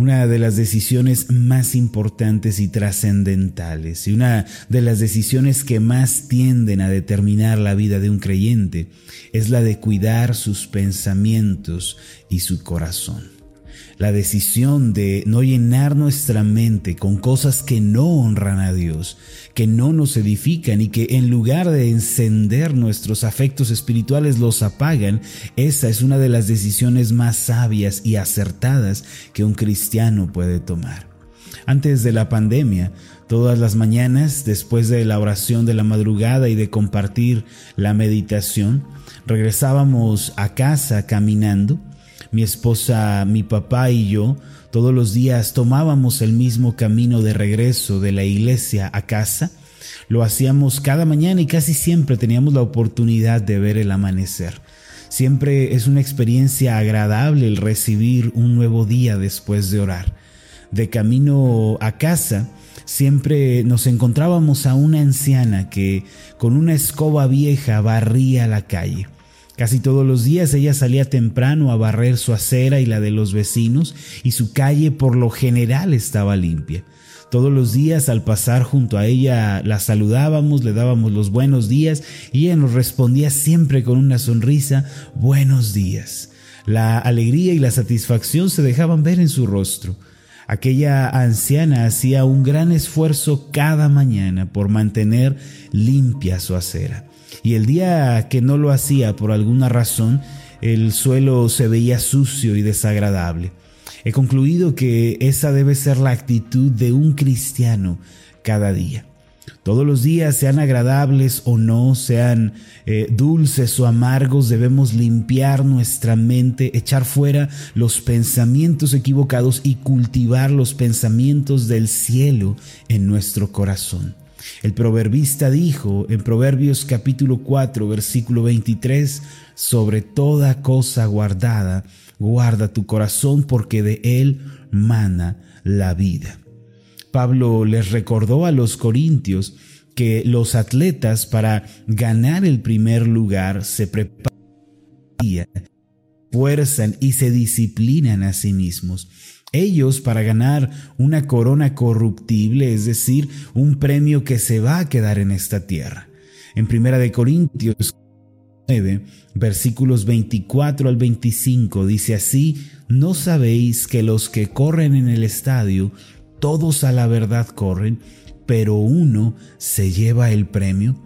una de las decisiones más importantes y trascendentales y una de las decisiones que más tienden a determinar la vida de un creyente es la de cuidar sus pensamientos y su corazón la decisión de no llenar nuestra mente con cosas que no honran a Dios, que no nos edifican y que en lugar de encender nuestros afectos espirituales los apagan, esa es una de las decisiones más sabias y acertadas que un cristiano puede tomar. Antes de la pandemia, todas las mañanas, después de la oración de la madrugada y de compartir la meditación, regresábamos a casa caminando mi esposa, mi papá y yo todos los días tomábamos el mismo camino de regreso de la iglesia a casa. Lo hacíamos cada mañana y casi siempre teníamos la oportunidad de ver el amanecer. Siempre es una experiencia agradable el recibir un nuevo día después de orar. De camino a casa, siempre nos encontrábamos a una anciana que con una escoba vieja barría la calle. Casi todos los días ella salía temprano a barrer su acera y la de los vecinos y su calle por lo general estaba limpia. Todos los días al pasar junto a ella la saludábamos, le dábamos los buenos días y ella nos respondía siempre con una sonrisa, buenos días. La alegría y la satisfacción se dejaban ver en su rostro. Aquella anciana hacía un gran esfuerzo cada mañana por mantener limpia su acera y el día que no lo hacía por alguna razón, el suelo se veía sucio y desagradable. He concluido que esa debe ser la actitud de un cristiano cada día. Todos los días, sean agradables o no, sean eh, dulces o amargos, debemos limpiar nuestra mente, echar fuera los pensamientos equivocados y cultivar los pensamientos del cielo en nuestro corazón. El proverbista dijo en Proverbios capítulo 4 versículo 23, sobre toda cosa guardada, guarda tu corazón porque de él mana la vida. Pablo les recordó a los corintios que los atletas para ganar el primer lugar se preparan, fuerzan y se disciplinan a sí mismos. Ellos para ganar una corona corruptible, es decir, un premio que se va a quedar en esta tierra. En Primera de Corintios 9, versículos 24 al 25 dice así, ¿no sabéis que los que corren en el estadio, todos a la verdad corren, pero uno se lleva el premio?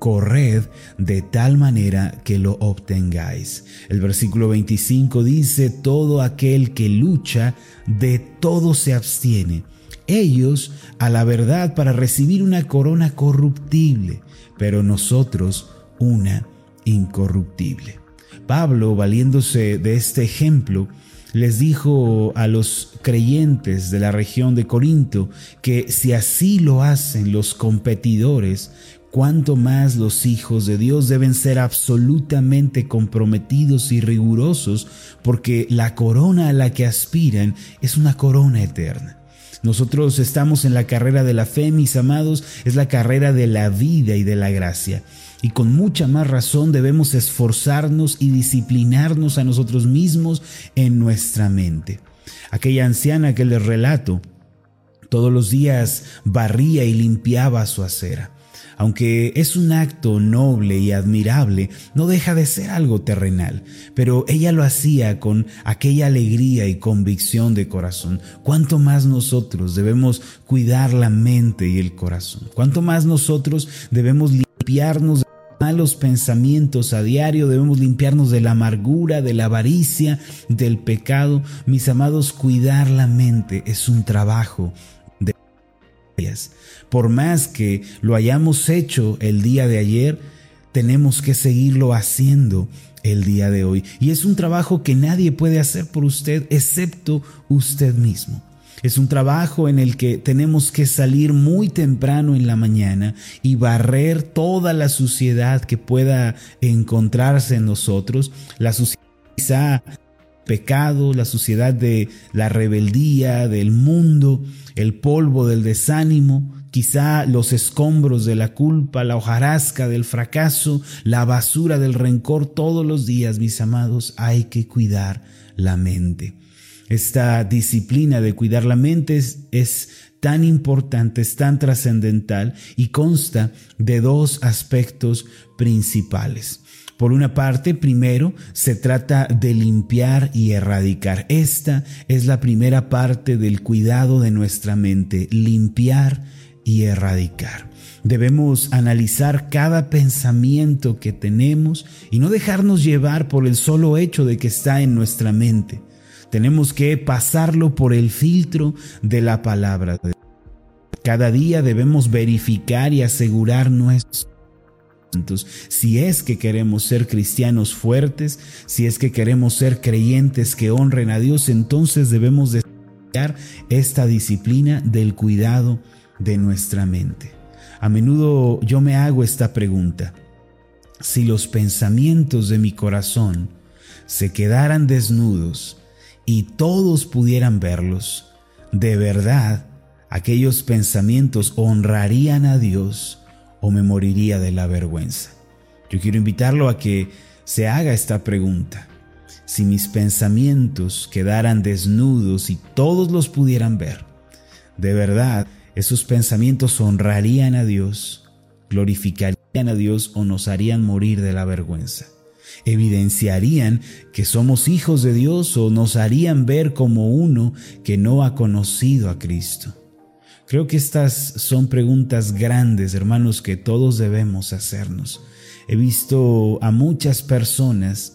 corred de tal manera que lo obtengáis. El versículo 25 dice, todo aquel que lucha, de todo se abstiene. Ellos a la verdad para recibir una corona corruptible, pero nosotros una incorruptible. Pablo, valiéndose de este ejemplo, les dijo a los creyentes de la región de Corinto que si así lo hacen los competidores, cuánto más los hijos de Dios deben ser absolutamente comprometidos y rigurosos, porque la corona a la que aspiran es una corona eterna. Nosotros estamos en la carrera de la fe, mis amados, es la carrera de la vida y de la gracia. Y con mucha más razón debemos esforzarnos y disciplinarnos a nosotros mismos en nuestra mente. Aquella anciana que les relato, todos los días barría y limpiaba su acera. Aunque es un acto noble y admirable, no deja de ser algo terrenal, pero ella lo hacía con aquella alegría y convicción de corazón. ¿Cuánto más nosotros debemos cuidar la mente y el corazón? ¿Cuánto más nosotros debemos limpiarnos malos pensamientos a diario, debemos limpiarnos de la amargura, de la avaricia, del pecado. Mis amados, cuidar la mente es un trabajo por más que lo hayamos hecho el día de ayer, tenemos que seguirlo haciendo el día de hoy. Y es un trabajo que nadie puede hacer por usted excepto usted mismo. Es un trabajo en el que tenemos que salir muy temprano en la mañana y barrer toda la suciedad que pueda encontrarse en nosotros, la suciedad pecado, la suciedad de la rebeldía, del mundo, el polvo del desánimo, quizá los escombros de la culpa, la hojarasca del fracaso, la basura del rencor todos los días, mis amados, hay que cuidar la mente. Esta disciplina de cuidar la mente es, tan importante, es tan trascendental y consta de dos aspectos principales. Por una parte, primero, se trata de limpiar y erradicar. Esta es la primera parte del cuidado de nuestra mente, limpiar y erradicar. Debemos analizar cada pensamiento que tenemos y no dejarnos llevar por el solo hecho de que está en nuestra mente. Tenemos que pasarlo por el filtro de la palabra. Cada día debemos verificar y asegurar nuestros si es que queremos ser cristianos fuertes, si es que queremos ser creyentes que honren a Dios, entonces debemos desarrollar esta disciplina del cuidado de nuestra mente. A menudo yo me hago esta pregunta. Si los pensamientos de mi corazón se quedaran desnudos y todos pudieran verlos, de verdad aquellos pensamientos honrarían a Dios o me moriría de la vergüenza? Yo quiero invitarlo a que se haga esta pregunta. Si mis pensamientos quedaran desnudos y todos los pudieran ver, de verdad, esos pensamientos honrarían a Dios, glorificarían a Dios o nos harían morir de la vergüenza. Evidenciarían que somos hijos de Dios o nos harían ver como uno que no ha conocido a Cristo. Creo que estas son preguntas grandes, hermanos, que todos debemos hacernos. He visto a muchas personas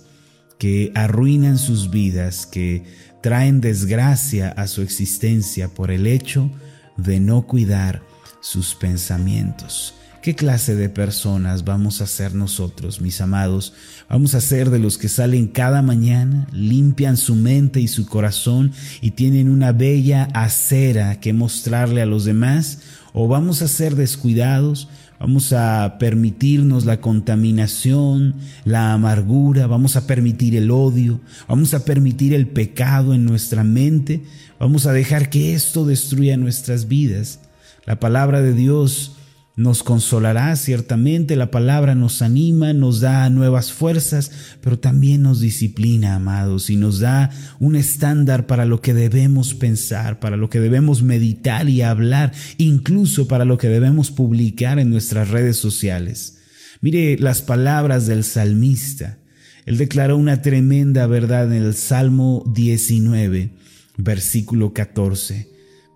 que arruinan sus vidas, que traen desgracia a su existencia por el hecho de no cuidar sus pensamientos. ¿Qué clase de personas vamos a ser nosotros, mis amados? ¿Vamos a ser de los que salen cada mañana, limpian su mente y su corazón y tienen una bella acera que mostrarle a los demás? ¿O vamos a ser descuidados? Vamos a permitirnos la contaminación, la amargura, vamos a permitir el odio, vamos a permitir el pecado en nuestra mente, vamos a dejar que esto destruya nuestras vidas. La palabra de Dios nos consolará ciertamente, la palabra nos anima, nos da nuevas fuerzas, pero también nos disciplina, amados, y nos da un estándar para lo que debemos pensar, para lo que debemos meditar y hablar, incluso para lo que debemos publicar en nuestras redes sociales. Mire las palabras del salmista. Él declaró una tremenda verdad en el Salmo 19, versículo 14.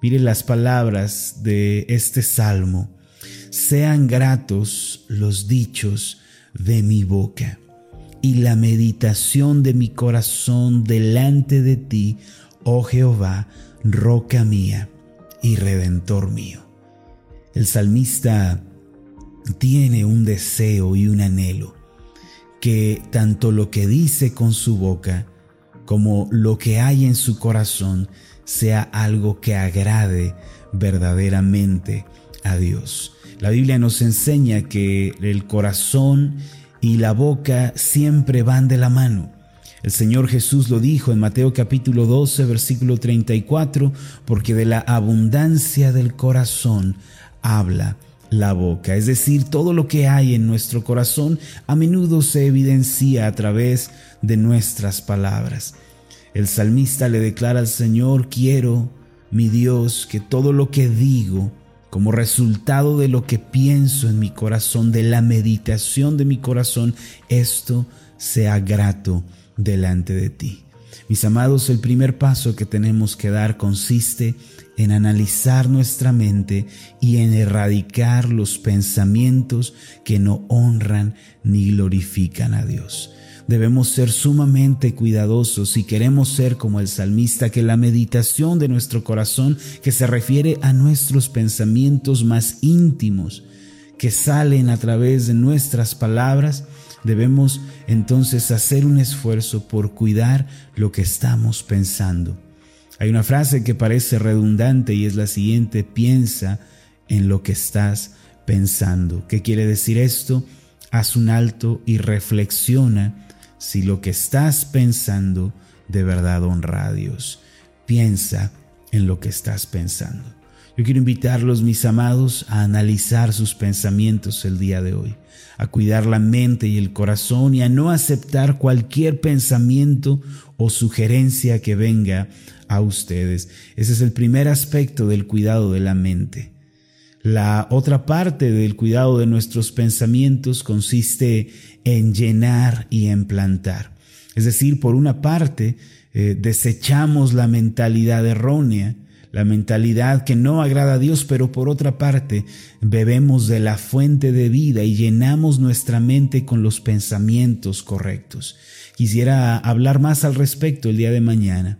Mire las palabras de este salmo sean gratos los dichos de mi boca y la meditación de mi corazón delante de ti, oh Jehová, roca mía y redentor mío. El salmista tiene un deseo y un anhelo, que tanto lo que dice con su boca como lo que hay en su corazón sea algo que agrade verdaderamente a Dios. La Biblia nos enseña que el corazón y la boca siempre van de la mano. El Señor Jesús lo dijo en Mateo capítulo 12, versículo 34, porque de la abundancia del corazón habla la boca. Es decir, todo lo que hay en nuestro corazón a menudo se evidencia a través de nuestras palabras. El salmista le declara al Señor, quiero, mi Dios, que todo lo que digo como resultado de lo que pienso en mi corazón, de la meditación de mi corazón, esto sea grato delante de ti. Mis amados, el primer paso que tenemos que dar consiste en analizar nuestra mente y en erradicar los pensamientos que no honran ni glorifican a Dios. Debemos ser sumamente cuidadosos si queremos ser como el salmista, que la meditación de nuestro corazón, que se refiere a nuestros pensamientos más íntimos, que salen a través de nuestras palabras, debemos entonces hacer un esfuerzo por cuidar lo que estamos pensando. Hay una frase que parece redundante y es la siguiente, piensa en lo que estás pensando. ¿Qué quiere decir esto? Haz un alto y reflexiona si lo que estás pensando de verdad honra a Dios. Piensa en lo que estás pensando. Yo quiero invitarlos, mis amados, a analizar sus pensamientos el día de hoy, a cuidar la mente y el corazón y a no aceptar cualquier pensamiento o sugerencia que venga a ustedes. Ese es el primer aspecto del cuidado de la mente. La otra parte del cuidado de nuestros pensamientos consiste en llenar y en plantar. Es decir, por una parte, eh, desechamos la mentalidad errónea, la mentalidad que no agrada a Dios, pero por otra parte, bebemos de la fuente de vida y llenamos nuestra mente con los pensamientos correctos. Quisiera hablar más al respecto el día de mañana.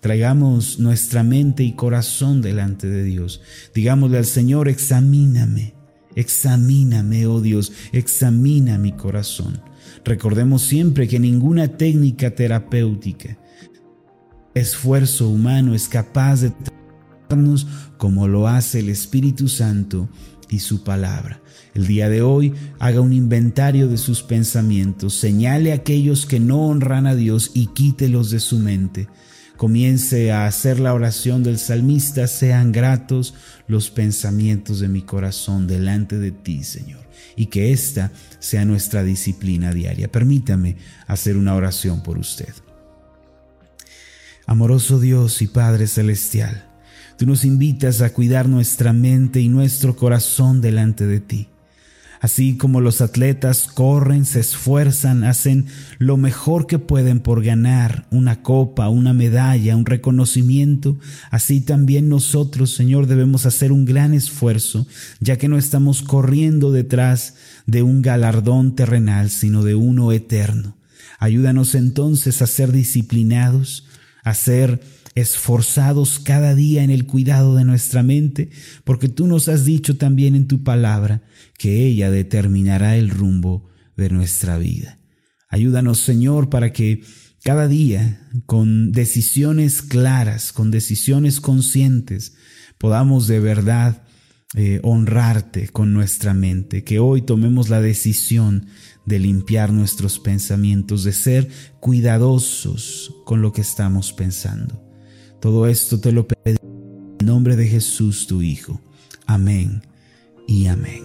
Traigamos nuestra mente y corazón delante de Dios. Digámosle al Señor, examíname, examíname, oh Dios, examina mi corazón. Recordemos siempre que ninguna técnica terapéutica, esfuerzo humano es capaz de tratarnos como lo hace el Espíritu Santo y su palabra. El día de hoy haga un inventario de sus pensamientos, señale a aquellos que no honran a Dios y quítelos de su mente comience a hacer la oración del salmista, sean gratos los pensamientos de mi corazón delante de ti, Señor, y que esta sea nuestra disciplina diaria. Permítame hacer una oración por usted. Amoroso Dios y Padre Celestial, tú nos invitas a cuidar nuestra mente y nuestro corazón delante de ti. Así como los atletas corren, se esfuerzan, hacen lo mejor que pueden por ganar una copa, una medalla, un reconocimiento, así también nosotros, Señor, debemos hacer un gran esfuerzo, ya que no estamos corriendo detrás de un galardón terrenal, sino de uno eterno. Ayúdanos entonces a ser disciplinados, a ser esforzados cada día en el cuidado de nuestra mente, porque tú nos has dicho también en tu palabra que ella determinará el rumbo de nuestra vida. Ayúdanos, Señor, para que cada día, con decisiones claras, con decisiones conscientes, podamos de verdad eh, honrarte con nuestra mente, que hoy tomemos la decisión de limpiar nuestros pensamientos, de ser cuidadosos con lo que estamos pensando. Todo esto te lo pedí en nombre de Jesús tu Hijo. Amén y amén.